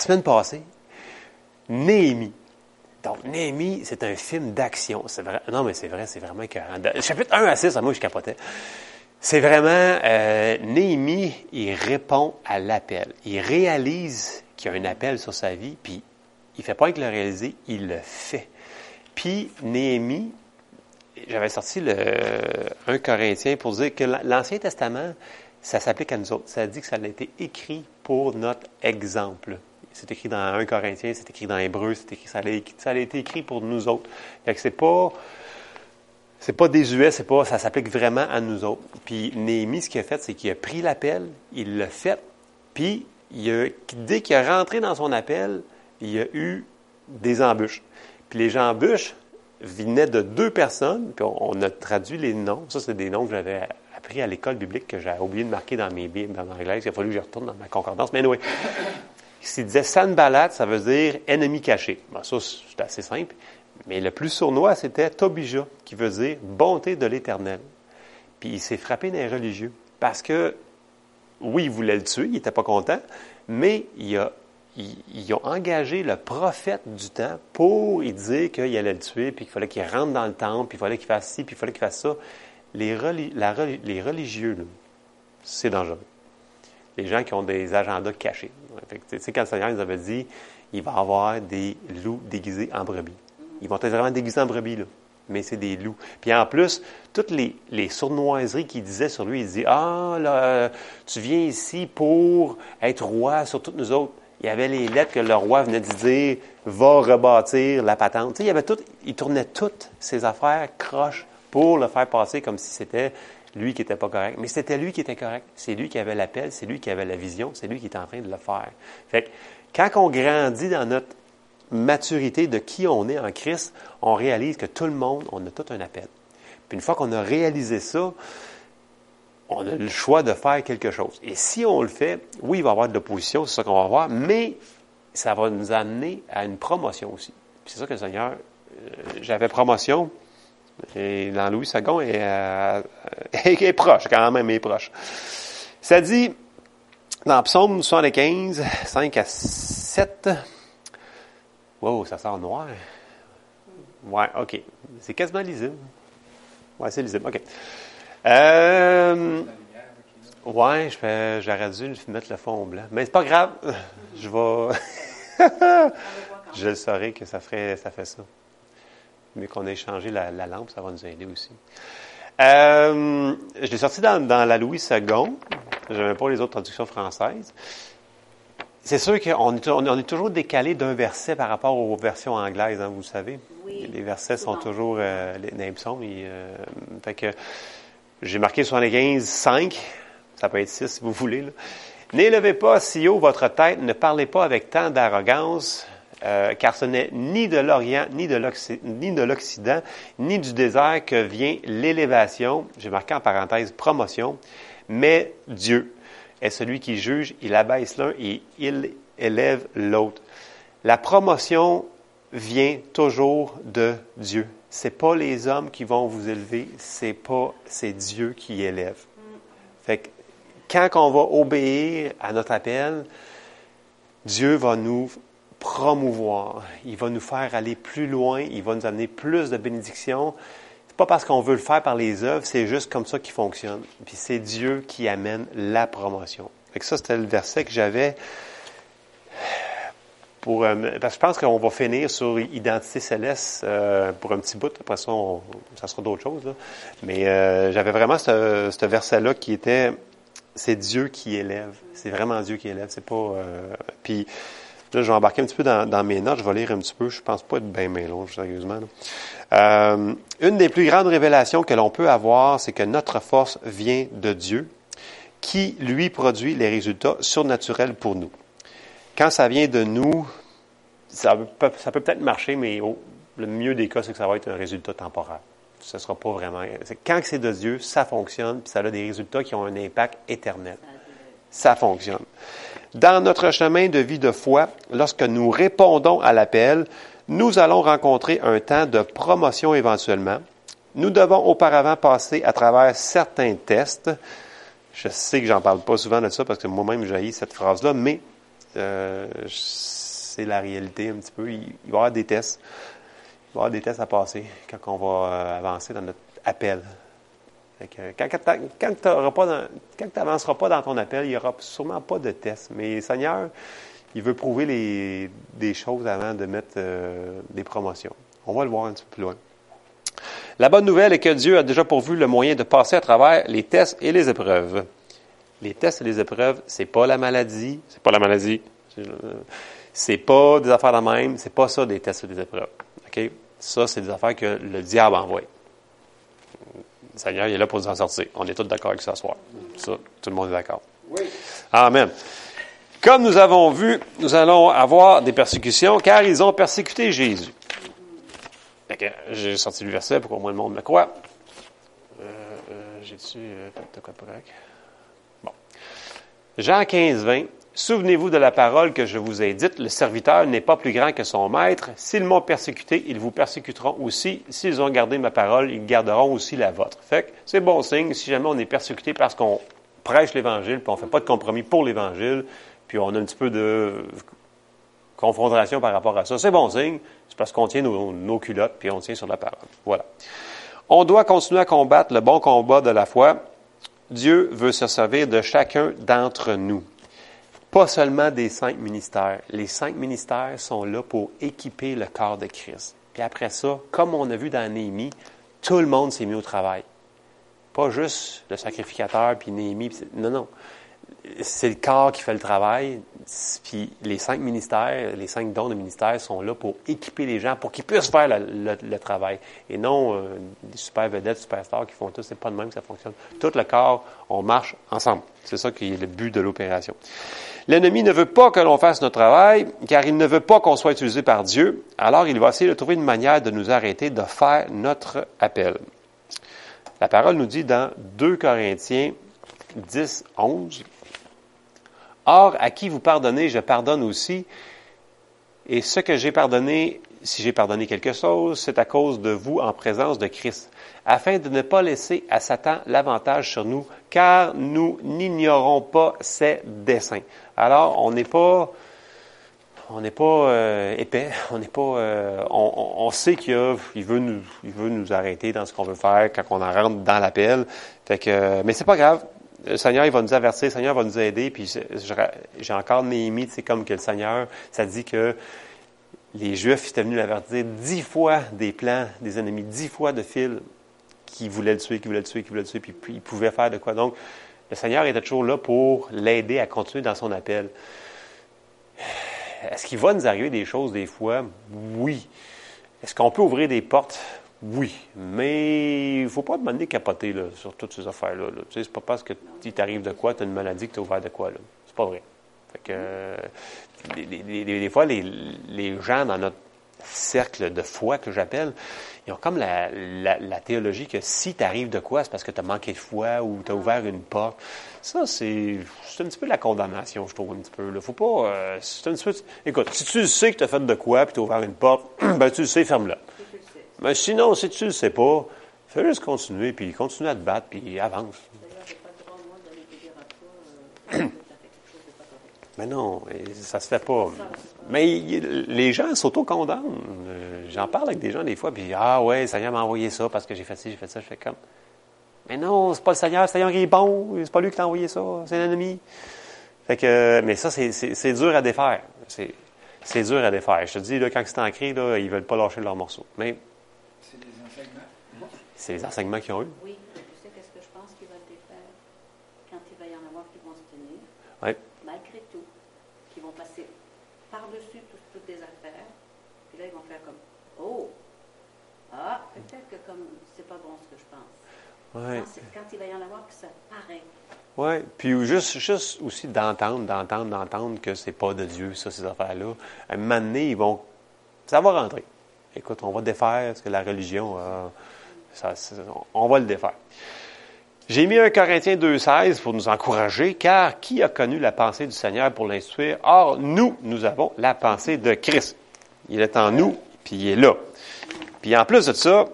la semaine passée, Néhémie. Donc, Néhémie, c'est un film d'action. C'est vrai. Non, mais c'est vrai, c'est vraiment écœurant. Chapitre 1 à 6, moi, je capotais. C'est vraiment, euh, Néhémie, il répond à l'appel. Il réalise qu'il y a un appel sur sa vie, puis il fait pas que le réaliser, il le fait. Puis, Néhémie, j'avais sorti le 1 Corinthien pour dire que l'Ancien Testament, ça s'applique à nous autres. Ça dit que ça a été écrit pour notre exemple. C'est écrit dans 1 Corinthiens, c'est écrit dans Hébreu, c'est écrit, ça, a, été écrit pour nous autres. Fait c'est pas, c'est pas désuet, c'est pas, ça s'applique vraiment à nous autres. Puis Néhémie, ce qu'il a fait, c'est qu'il a pris l'appel, il l'a fait, puis dès qu'il est rentré dans son appel, il y a eu des embûches. Puis les embûches venaient de deux personnes, puis on, a traduit les noms. Ça, c'est des noms que j'avais appris à l'école biblique que j'ai oublié de marquer dans mes bibles en anglais. Il a fallu que je retourne dans ma concordance. Mais anyway, s'il disait Sanballat, ça veut dire ennemi caché. Bon, ça, c'est assez simple. Mais le plus sournois, c'était Tobija, qui veut dire bonté de l'Éternel. Puis il s'est frappé des religieux. Parce que, oui, il voulait le tuer, il n'était pas content, mais il ils, ont engagé le prophète du temps pour lui dire qu'il allait le tuer, puis qu'il fallait qu'il rentre dans le temple, puis il fallait qu'il fasse ci, puis il fallait qu'il fasse ça. Les religieux, c'est dangereux. Les gens qui ont des agendas cachés. Tu sais, quand le Seigneur nous avait dit, il va avoir des loups déguisés en brebis. Ils vont être vraiment déguisés en brebis, là. Mais c'est des loups. Puis en plus, toutes les, sournoiseries qu'il disait sur lui, il disait Ah, là, tu viens ici pour être roi sur toutes nous autres. Il y avait les lettres que le roi venait de dire Va rebâtir la patente. Il, avait tout, il tournait toutes ses affaires croches pour le faire passer comme si c'était lui qui n'était pas correct. Mais c'était lui qui était correct. C'est lui qui avait l'appel, c'est lui qui avait la vision, c'est lui qui était en train de le faire. Fait que quand on grandit dans notre maturité de qui on est en Christ, on réalise que tout le monde, on a tout un appel. Puis une fois qu'on a réalisé ça, on a le choix de faire quelque chose. Et si on le fait, oui, il va y avoir de l'opposition, c'est ça qu'on va voir, mais ça va nous amener à une promotion aussi. Puis c'est ça que le Seigneur, euh, j'avais promotion, et dans Louis II est, euh, est proche, quand même, est proche. Ça dit, dans Psaume 75, 5 à 7, wow, ça sort noir. Ouais, OK. C'est quasiment lisible. Ouais, c'est lisible, OK. Euh, ouais, j'aurais dû mettre le fond blanc. Mais c'est pas grave. Je vais. je le saurais que ça, ferait, ça fait ça. Mais qu'on ait changé la, la, lampe, ça va nous aider aussi. Euh, je l'ai sorti dans, dans, la Louis II. Je n'avais pas les autres traductions françaises. C'est sûr qu'on est, on est toujours décalé d'un verset par rapport aux versions anglaises, hein, vous le savez. Oui. Les versets sont toujours euh, les, euh, fait que j'ai marqué sur les 15, 5. Ça peut être 6 si vous voulez. N'élevez pas si haut votre tête, ne parlez pas avec tant d'arrogance, euh, car ce n'est ni de l'Orient, ni de l'Occident, ni du désert que vient l'élévation, j'ai marqué en parenthèse promotion, mais Dieu est celui qui juge, il abaisse l'un et il élève l'autre. La promotion vient toujours de Dieu. C'est pas les hommes qui vont vous élever, c'est pas, c'est Dieu qui élève. Fait que quand on va obéir à notre appel, Dieu va nous promouvoir. Il va nous faire aller plus loin. Il va nous amener plus de bénédictions. C'est pas parce qu'on veut le faire par les œuvres, c'est juste comme ça qu'il fonctionne. Puis c'est Dieu qui amène la promotion. Fait que ça, c'était le verset que j'avais pour. Euh, parce que je pense qu'on va finir sur identité céleste euh, pour un petit bout. Après ça, on, ça sera d'autres choses. Mais euh, j'avais vraiment ce, ce verset-là qui était c'est Dieu qui élève. C'est vraiment Dieu qui élève. C'est pas. Puis là, je vais embarquer un petit peu dans, mes notes. Je vais lire un petit peu. Je pense pas être bien bien long, sérieusement. Euh, une des plus grandes révélations que l'on peut avoir, c'est que notre force vient de Dieu, qui lui produit les résultats surnaturels pour nous. Quand ça vient de nous, ça peut, peut-être marcher, mais le mieux des cas, c'est que ça va être un résultat temporaire ce ne sera pas vraiment. Quand c'est de Dieu, ça fonctionne, puis ça a des résultats qui ont un impact éternel. Ça fonctionne. Dans notre chemin de vie de foi, lorsque nous répondons à l'appel, nous allons rencontrer un temps de promotion éventuellement. Nous devons auparavant passer à travers certains tests. Je sais que j'en parle pas souvent de ça parce que moi-même j'ai cette phrase-là, mais Euh, c'est la réalité un petit peu. Il, va y avoir des tests. Il va y avoir des tests à passer quand on va euh, avancer dans notre appel. Quand tu n'avanceras pas dans ton appel, il n'y aura sûrement pas de test. Mais Seigneur, il veut prouver des choses avant de mettre euh, des promotions. On va le voir un petit peu plus loin. La bonne nouvelle est que Dieu a déjà pourvu le moyen de passer à travers les tests et les épreuves. Les tests et les épreuves, c'est pas la maladie, c'est pas la maladie, c'est pas des affaires de même, c'est pas ça des tests et des épreuves. OK? Ça, c'est des affaires que le diable envoie. Le Seigneur, il est là pour nous en sortir. On est tous d'accord avec ça ce soir. Ça, tout le monde est d'accord. Oui. Amen. Comme nous avons vu, nous allons avoir des persécutions car ils ont persécuté Jésus. J'ai sorti le verset pour qu'au moins le monde me croit. Euh, euh, J'ai-tu euh, fait de quoi Bon. Jean 15, 20. Souvenez-vous de la parole que je vous ai dite, le serviteur n'est pas plus grand que son maître. S'ils m'ont persécuté, ils vous persécuteront aussi. S'ils ont gardé ma parole, ils garderont aussi la vôtre. Fait que c'est bon signe si jamais on est persécuté parce qu'on prêche l'Évangile, puis on ne fait pas de compromis pour l'Évangile, puis on a un petit peu de confrontation par rapport à ça. C'est bon signe, c'est parce qu'on tient nos, culottes, puis on tient sur la parole. Voilà. On doit continuer à combattre le bon combat de la foi. Dieu veut se servir de chacun d'entre nous. Pas seulement des cinq ministères. Les cinq ministères sont là pour équiper le corps de Christ. Puis après ça, comme on a vu dans Néhémie, tout le monde s'est mis au travail. Pas juste le sacrificateur, puis Néhémie. non, non c'est le corps qui fait le travail. Puis les cinq ministères, les cinq dons de ministère sont là pour équiper les gens, pour qu'ils puissent faire le, travail. Et non euh, des super vedettes, superstars qui font tout. C'est pas de même que ça fonctionne. Tout le corps, on marche ensemble. C'est ça qui est le but de l'opération. L'ennemi ne veut pas que l'on fasse notre travail, car il ne veut pas qu'on soit utilisé par Dieu. Alors il va essayer de trouver une manière de nous arrêter de faire notre appel. La parole nous dit dans 2 Corinthiens 10, 11, Or, à qui vous pardonnez, je pardonne aussi. Et ce que j'ai pardonné, si j'ai pardonné quelque chose, c'est à cause de vous en présence de Christ, afin de ne pas laisser à Satan l'avantage sur nous, car nous n'ignorons pas ses desseins. Alors, on n'est pas, on n'est pas euh, épais, on n'est pas, euh, on, sait qu'il veut nous, il veut nous arrêter dans ce qu'on veut faire quand on rentre dans l'appel. Fait que, mais c'est pas grave le Seigneur, il va nous avertir, le Seigneur va nous aider, puis j'ai encore Néhémie, c'est comme que le Seigneur, ça dit que les Juifs étaient venus l'avertir dix fois des plans des ennemis, dix fois de fil qui voulaient le tuer, qui voulaient le tuer, qui voulaient le tuer, puis, il pouvait faire de quoi. Donc, le Seigneur était toujours là pour l'aider à continuer dans son appel. Est-ce qu'il va nous arriver des choses des fois? Oui. Est-ce qu'on peut ouvrir des portes? Oui, mais il ne faut pas demander capoter là, sur toutes ces affaires-là. Tu sais, c'est pas parce que tu t'arrive de quoi, tu as une maladie que tu as ouvert de quoi. Là. C'est pas vrai. Fait que, euh, des, fois, les, gens dans notre cercle de foi que j'appelle, ils ont comme la, la, théologie que si t'arrive de quoi, c'est parce que tu as manqué de foi ou tu as ouvert une porte. Ça, c'est, c'est un petit peu de la condamnation, je trouve, un petit peu. Là. Faut pas. Euh, c'est un petit peu, écoute, si tu sais que tu as fait de quoi puis tu as ouvert une porte, ben tu le sais, ferme-la. Mais sinon, si tu ne le sais pas, fais juste continuer, puis continue à te battre, puis avance. Mais non, ça se fait pas. Mais les gens s'auto-condamnent. Euh, j'en parle avec des gens des fois, puis Ah ouais, le Seigneur m'a envoyé ça parce que j'ai fait ci, j'ai fait ça, je fais comme. Mais non, c'est pas le Seigneur, le Seigneur qui est bon, c'est pas lui qui t'a envoyé ça, c'est l'ennemi. Fait que, mais ça, c'est dur à défaire. C'est dur à défaire. Je te dis, là, quand c'est en cri, là, ils veulent pas lâcher leur morceau. Mais c'est les enseignements qu'ils ont eus. Oui, tu sais qu'est-ce que je pense qu'ils veulent défaire quand il va y en avoir qui vont se tenir, oui. malgré tout, qui vont passer par-dessus toutes les affaires, puis là ils vont faire comme Oh, ah, peut-être que comme c'est pas bon ce que je pense. Ouais. Quand il va y en avoir que ça paraît. Oui, puis juste, juste aussi d'entendre, d'entendre, d'entendre que c'est pas de Dieu, ça, ces affaires-là. À un moment donné, ils vont. Ça va rentrer. Écoute, on va défaire ce que la religion a on va le défaire. J'ai mis un Corinthien 2,16 pour nous encourager, car qui a connu la pensée du Seigneur pour l'instruire? Or, nous, nous avons la pensée de Christ. Il est en nous, puis il est là. Puis en plus de ça,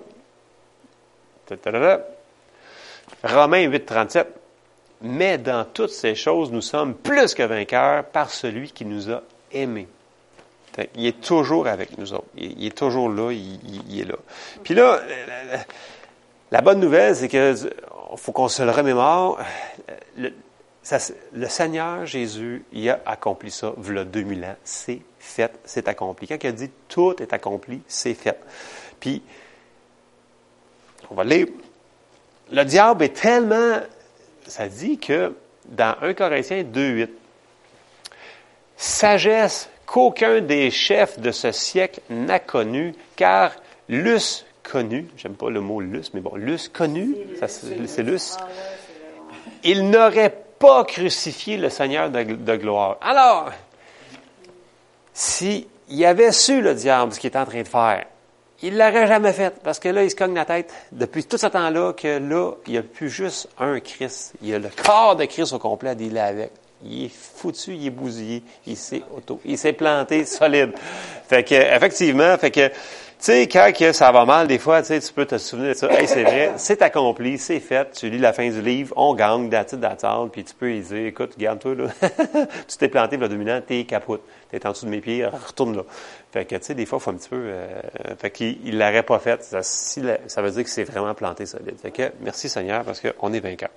Romains 8,37, Mais dans toutes ces choses, nous sommes plus que vainqueurs par celui qui nous a aimés. Il est toujours avec nous autres. Il, est toujours là, il, est là. Puis là, la, bonne nouvelle, c'est que faut qu'on se le remémore. Le Seigneur Jésus, il a accompli ça, voilà 2000 ans. C'est fait, c'est accompli. Quand il a dit tout est accompli, c'est fait. Puis, on va lire. Le diable est tellement. Ça dit que dans 1 Corinthiens 2.8, sagesse qu'aucun des chefs de ce siècle n'a connu, car l'us connu, j'aime pas le mot lus, mais bon, lus connu, c'est lus, il n'aurait pas crucifié le Seigneur de, de gloire. Alors, s'il avait su le diable ce qu'il est en train de faire, il l'aurait jamais fait, parce que là, il se cogne la tête depuis tout ce temps-là que là, il n'y a plus juste un Christ. Il y a le corps de Christ au complet à dealer avec. Il est foutu, il est bousillé, il s'est auto, il s'est planté solide. Fait que, effectivement, fait que, sais, quand ça va mal, des fois, tu peux te souvenir de ça. Hey, c'est vrai, c'est accompli, c'est fait. Tu lis la fin du livre, on gagne, d'attitude d'attente, puis tu peux y dire, écoute, garde-toi, là. tu t'es planté, le dominant, t'es capote. T'es en dessous de mes pieds, retourne là. Fait que, tu sais, des fois, il faut un petit peu, euh, fait qu'il, il l'aurait pas fait. Ça, ça veut dire que c'est vraiment planté solide. Fait que, merci Seigneur, parce qu'on est vainqueur.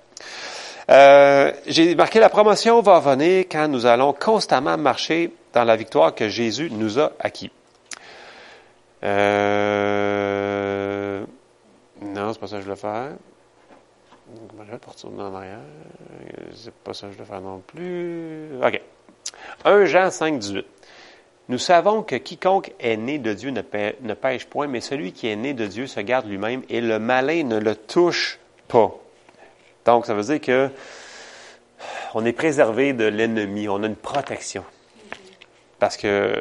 Euh, j'ai marqué la promotion va venir quand nous allons constamment marcher dans la victoire que Jésus nous a acquis. Euh, non, c'est pas ça que je veux faire. Je vais pas retourner en arrière. C'est pas ça que je veux faire non plus. OK. 1 Jean 5, 18. Nous savons que quiconque est né de Dieu ne, ne pêche point, mais celui qui est né de Dieu se garde lui-même et le malin ne le touche pas. Donc, ça veut dire que on est préservé de l'ennemi, on a une protection. Parce que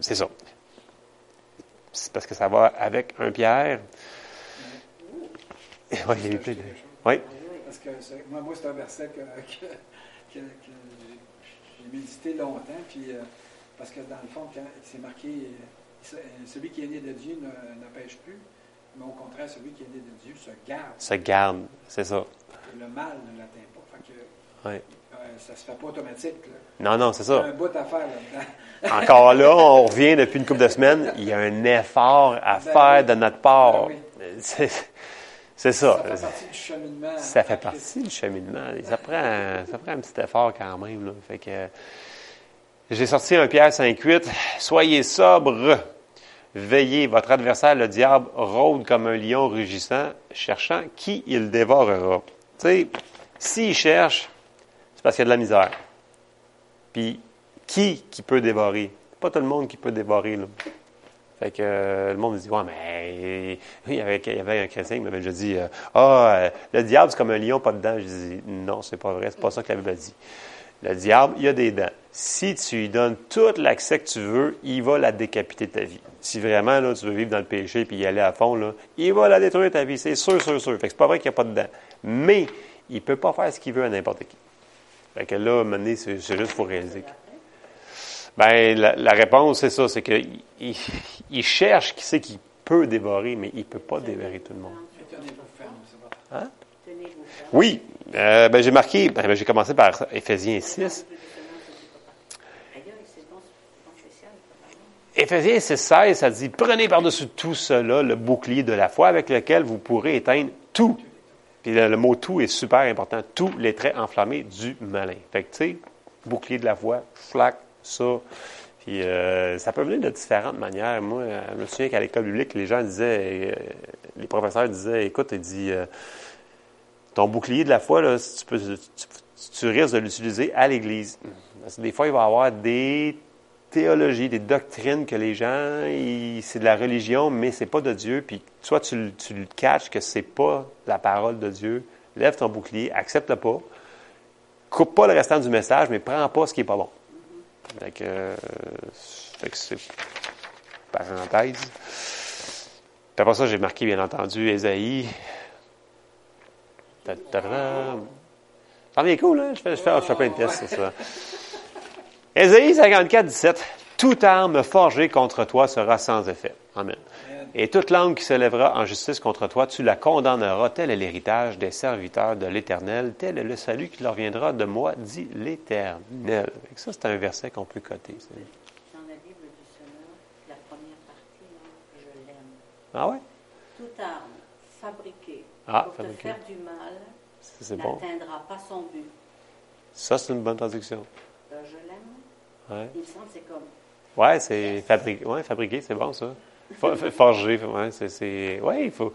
c'est ça parce que ça va avec un pierre. Oui, il y a eu Oui. Parce que moi, moi c'est un verset que, j'ai médité longtemps, puis euh, parce que dans le fond, c'est marqué euh, celui qui est né de Dieu ne, pêche plus, mais au contraire, celui qui est né de Dieu se garde. Se garde, c'est ça. le mal ne l'atteint pas. Fait que, oui. Euh, ça ne se fait pas automatique. Non, non, c'est ça. Il y a un bout à faire là-dedans. Encore là, on revient depuis une couple de semaines, il y a un effort à ben faire de notre part. Ben c'est, ça. Ça fait partie du cheminement. Ça fait partie du cheminement. Ça prend, ça prend un petit effort quand même. Là. Fait que, j'ai sorti un Pierre 5.8. Soyez sobre. Veillez, votre adversaire, le diable, rôde comme un lion rugissant, cherchant qui il dévorera. Tu sais, s'il cherche, parce qu'il y a de la misère. Puis, qui qui peut dévorer? Pas tout le monde qui peut dévorer, là. Fait que euh, le monde me dit, ouais, mais il y avait, il y avait un chrétien qui m'avait déjà dit, euh, ah, euh, le diable, c'est comme un lion, pas de dents. Je dis, non, c'est pas vrai, c'est pas ça que la Bible dit. Le diable, il a des dents. Si tu lui donnes tout l'accès que tu veux, il va la décapiter ta vie. Si vraiment, là, tu veux vivre dans le péché puis y aller à fond, là, il va la détruire ta vie. C'est sûr, sûr, sûr. Fait que c'est pas vrai qu'il n'y a pas de dents. Mais, il peut pas faire ce qu'il veut à n'importe qui. Fait que là, à c'est juste pour réaliser. Ben, la, réponse, c'est ça, c'est qu'il il, cherche qui c'est qui peut dévorer, mais il ne peut pas dévorer tout le monde. Hein? Oui, euh, ben, j'ai marqué, ben, j'ai commencé par Éphésiens 6. Éphésiens 6, 16, ça dit, prenez par-dessus tout cela le bouclier de la foi avec lequel vous pourrez éteindre tout puis le, mot tout est super important. Tous les traits enflammés du malin. Fait que, tu sais, bouclier de la voix, flac, ça. Puis euh, ça peut venir de différentes manières. Moi, euh, je me souviens qu'à l'école publique, les gens disaient, euh, les professeurs disaient, écoute, il dit, ton bouclier de la foi, là, tu, peux, tu, risques de l'utiliser à l'Église. Parce que des fois, il va y avoir des théologies, des doctrines que les gens, c'est de la religion, mais c'est pas de Dieu. Puis soit tu, le catches que c'est pas la parole de Dieu, lève ton bouclier, accepte pas, coupe pas le restant du message, mais prends pas ce qui est pas bon. Fait que, euh, que c'est parenthèse. Puis après ça, j'ai marqué, bien entendu, Ésaïe. Ça devient cool, hein? Je fais, je fais, je fais plein de tests, c'est ça. Ésaïe 54, 17. Toute arme forgée contre toi sera sans effet. Amen. Et toute langue qui s'élèvera en justice contre toi, tu la condamneras. Tel est l'héritage des serviteurs de l'Éternel. Tel est le salut qui leur viendra de moi, dit l'Éternel. Ça, c'est un verset qu'on peut coter. Dans la Bible du Seigneur, la première partie, je l'aime. Ah ouais? Toute arme fabriquée ah, pour te faire du mal n'atteindra pas son but. Ça, c'est une bonne traduction. Euh, je l'aime. Ouais. Il me semble que c'est comme. Ouais, c'est fabriqué. Ouais, fabriqué, c'est bon ça. Forger, ouais, c'est. Ouais, il faut.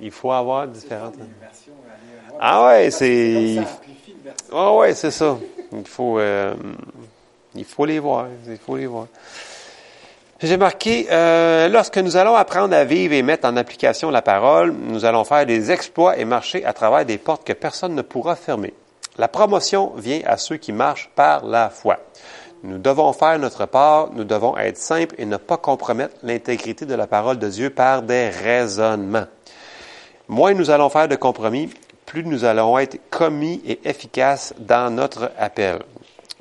Il faut avoir différentes. Ah ouais, c'est. Ah ouais, c'est ça. Il faut. Euh, il faut les voir. Il faut les voir. J'ai marqué, euh, lorsque nous allons apprendre à vivre et mettre en application la parole, nous allons faire des exploits et marcher à travers des portes que personne ne pourra fermer. La promotion vient à ceux qui marchent par la foi. Nous devons faire notre part, nous devons être simples et ne pas compromettre l'intégrité de la parole de Dieu par des raisonnements. Moins nous allons faire de compromis, plus nous allons être commis et efficaces dans notre appel.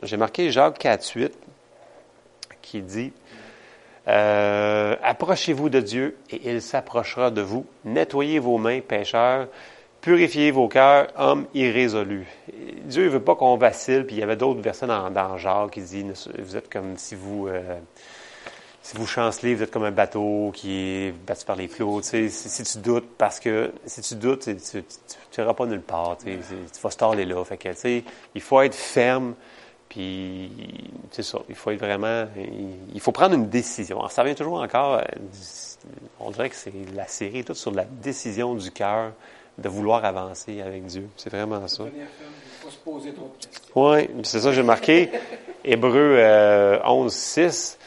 J'ai marqué Jacques 4, 8 qui dit euh, Approchez-vous de Dieu et il s'approchera de vous. Nettoyez vos mains, pécheurs. Purifiez vos cœurs, hommes irrésolus. Dieu ne veut pas qu'on vacille, puis il y avait d'autres versets dans, dans Jacques qui disent, vous êtes comme si vous, euh, si vous chancelez, vous êtes comme un bateau qui est battu par les flots. Sais, si, tu doutes, parce que si tu doutes, tu n'iras pas nulle part. Tu, vas se là. Fait que, il faut être ferme, puis. Il faut être vraiment, il, faut prendre une décision. Alors, ça vient toujours encore, euh, on dirait que c'est la série toute sur la décision du cœur de vouloir avancer avec Dieu. C'est vraiment ça. Il faut se poser trop de questions. Oui, c'est ça que j'ai marqué. Hébreu 11, 6.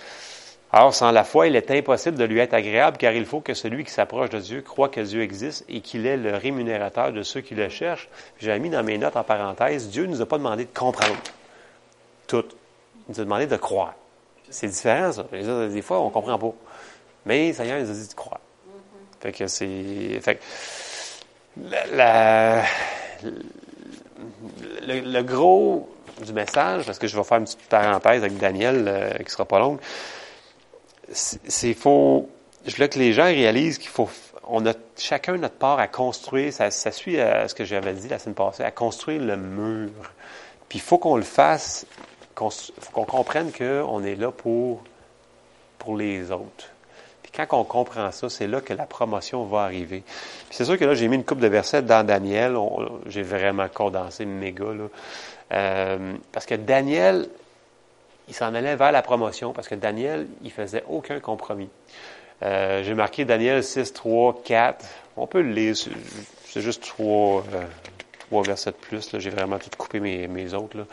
Alors, sans la foi, il est impossible de lui être agréable, car il faut que celui qui s'approche de Dieu croit que Dieu existe et qu'il est le rémunérateur de ceux qui le cherchent. J'ai mis dans mes notes en parenthèse, Dieu ne nous a pas demandé de comprendre tout. Il nous a demandé de croire. C'est différent, ça. Des fois, on ne comprend pas. Mais Seigneur nous a dit de croire. Fait que c'est. Fait que, le, gros du message, parce que je vais faire une petite parenthèse avec Daniel euh, qui sera pas longue, c'est faut. Je que les gens réalisent qu'il faut. On a chacun notre part à construire. Ça, suit à ce que j'avais dit la semaine passée, à construire le mur. Puis il faut qu'on le fasse. Il faut qu'on comprenne qu'on est là pour pour les autres quand on comprend ça, c'est là que la promotion va arriver. c'est sûr que là, j'ai mis une coupe de versets dans Daniel. J'ai vraiment condensé méga. Là. Euh, parce que Daniel, il s'en allait vers la promotion parce que Daniel, il faisait aucun compromis. Euh, j'ai marqué Daniel 6, 3, 4. On peut le lire. C'est juste trois, euh, trois versets de plus. J'ai vraiment tout coupé mes, mes autres. Là.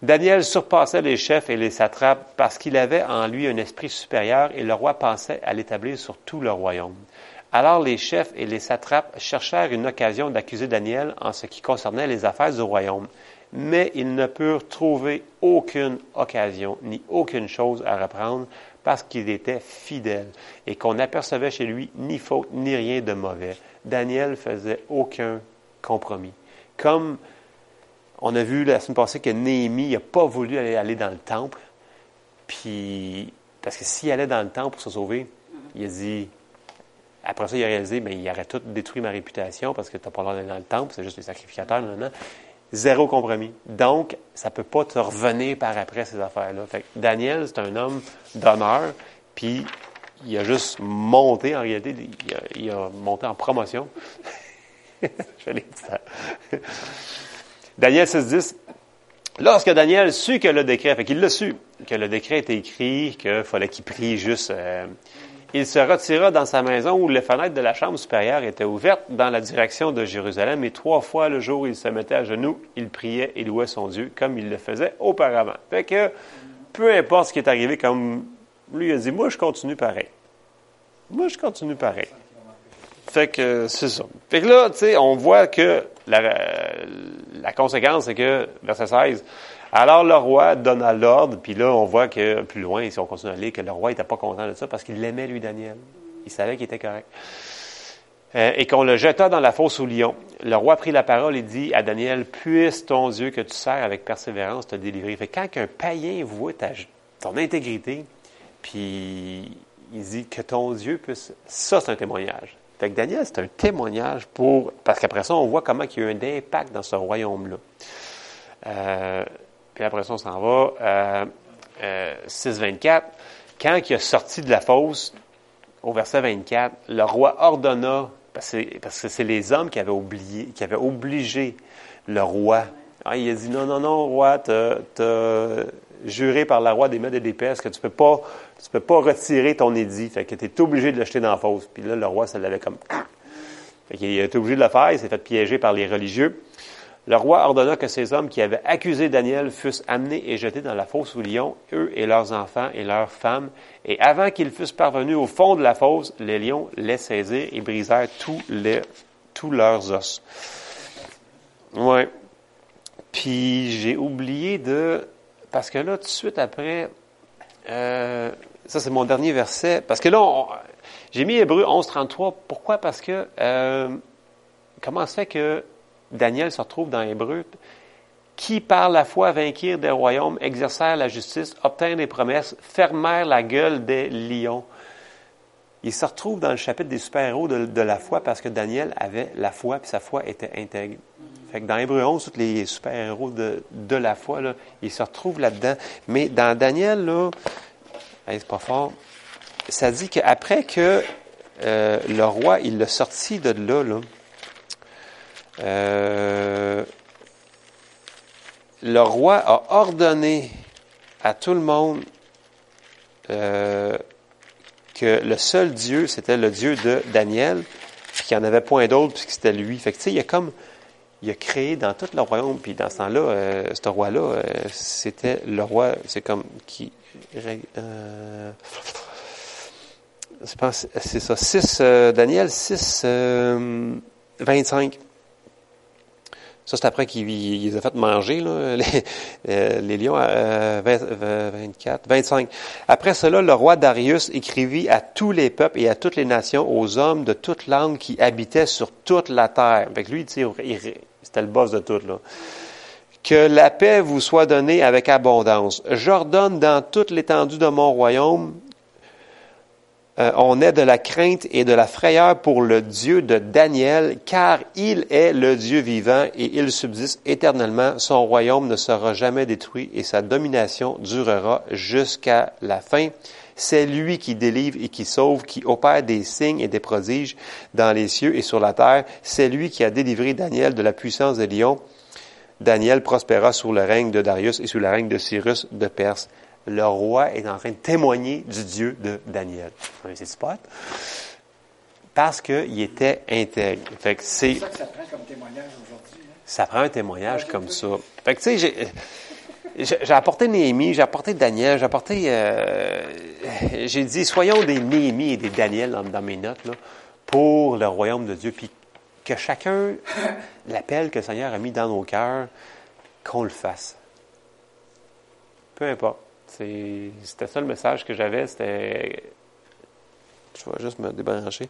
Daniel surpassait les chefs et les satrapes parce qu'il avait en lui un esprit supérieur et le roi pensait à l'établir sur tout le royaume. Alors les chefs et les satrapes cherchèrent une occasion d'accuser Daniel en ce qui concernait les affaires du royaume, mais ils ne purent trouver aucune occasion ni aucune chose à reprendre parce qu'il était fidèle et qu'on n'apercevait chez lui ni faute ni rien de mauvais. Daniel faisait aucun compromis. Comme on a vu la semaine passée que Néhémie n'a pas voulu aller, dans le temple. Puis, parce que s'il allait dans le temple pour se sauver, il a dit, après ça, il a réalisé, mais il aurait tout détruit ma réputation parce que tu n'as pas l'air d'aller dans le temple, c'est juste les sacrificateurs, maintenant. Zéro compromis. Donc, ça ne peut pas te revenir par après ces affaires-là. Fait Daniel, c'est un homme d'honneur, puis il a juste monté, en réalité, il a, monté en promotion. Je l'ai dit Daniel 6.10, lorsque Daniel sut que le décret, fait qu'il l'a su, que le décret était écrit, qu'il fallait qu'il prie juste, euh, il se retira dans sa maison où les fenêtres de la chambre supérieure étaient ouvertes dans la direction de Jérusalem et trois fois le jour il se mettait à genoux, il priait et louait son Dieu comme il le faisait auparavant. Fait que, peu importe ce qui est arrivé, comme lui a dit, moi je continue pareil. Moi je continue pareil. Fait que c'est ça. Fait que là, tu sais, on voit que la, conséquence, c'est que, verset 16, alors le roi donna l'ordre, puis là, on voit que plus loin, si on continue à lire, que le roi n'était pas content de ça parce qu'il l'aimait, lui, Daniel. Il savait qu'il était correct. Euh, et qu'on le jeta dans la fosse au lion. Le roi prit la parole et dit à Daniel, puisse ton Dieu que tu sers avec persévérance te délivrer. Fait quand un païen voit ta, ton intégrité, puis il dit que ton Dieu puisse. Ça, c'est un témoignage. Fait que Daniel, c'est un témoignage pour. Parce qu'après ça, on voit comment il y a eu un impact dans ce royaume-là. Euh, puis après ça, on s'en va. Euh, euh, 6.24. Quand il a sorti de la fosse, au verset 24, le roi ordonna, parce que c'est les hommes qui avaient oublié, qui avaient obligé le roi. Ah, il a dit non, non, non, roi, tu as juré par la roi des Mèdes et des Perses que tu peux pas, tu peux pas retirer ton édit. Fait que tu es obligé de l'acheter dans la fosse. Puis là, le roi, ça l'avait comme. Fait qu'il été obligé de le faire, il s'est fait piéger par les religieux. Le roi ordonna que ces hommes qui avaient accusé Daniel fussent amenés et jetés dans la fosse aux lions, eux et leurs enfants et leurs femmes. Et avant qu'ils fussent parvenus au fond de la fosse, les lions les saisirent et brisèrent tous, les, tous leurs os. Ouais. Puis j'ai oublié de... Parce que là, tout de suite après, euh, ça c'est mon dernier verset, parce que là, j'ai mis Hébreu 11.33. Pourquoi? Parce que euh, comment se fait que Daniel se retrouve dans Hébreu, qui par la foi vainquirent des royaumes, exercèrent la justice, obtinrent des promesses, fermèrent la gueule des lions? Il se retrouve dans le chapitre des super-héros de, la foi parce que Daniel avait la foi, puis sa foi était intègre. Fait que dans Hébreu 11, tous les super-héros de, de, la foi, là, ils se retrouvent là-dedans. Mais dans Daniel, là, c'est pas fort, ça dit qu'après que euh, le roi, il l'a sorti de là, là euh, le roi a ordonné à tout le monde euh, que le seul Dieu, c'était le Dieu de Daniel, puis qu'il n'y en avait point d'autre, puisque c'était lui. Fait que, tu sais, il y a comme, il a créé dans tout le royaume, puis dans ce temps-là, euh, ce roi-là, c'était le roi, c'est comme qui, euh, c'est ça, 6, Daniel 6, 25. Ça, c'est après qu'il les a fait manger, là, les, euh, lions, euh, 24, 25. Après cela, le roi Darius écrivit à tous les peuples et à toutes les nations, aux hommes de toute langue qui habitaient sur toute la terre. Fait que lui, c'était le boss de tout, là. Que la paix vous soit donnée avec abondance. J'ordonne dans toute l'étendue de mon royaume euh, on est de la crainte et de la frayeur pour le Dieu de Daniel, car il est le Dieu vivant et il subsiste éternellement. Son royaume ne sera jamais détruit et sa domination durera jusqu'à la fin. C'est lui qui délivre et qui sauve, qui opère des signes et des prodiges dans les cieux et sur la terre. C'est lui qui a délivré Daniel de la puissance des lions. Daniel prospéra sous le règne de Darius et sous le règne de Cyrus de Perse le roi est en train de témoigner du Dieu de Daniel. C'est spot. Parce qu'il était intègre. Fait que c'est. ça que ça prend comme témoignage aujourd'hui. Hein? Ça prend un témoignage comme ça. Fait que tu sais, j'ai. Apporté Néhémie, j'ai apporté Daniel, j'ai apporté. Euh, j'ai dit, soyons des Néhémie et des Daniel dans, mes notes, là, pour le royaume de Dieu. Puis que chacun, l'appel que le Seigneur a mis dans nos cœurs, qu'on le fasse. Peu importe. C'était ça le message que j'avais. C'était. Je vais juste me débrancher.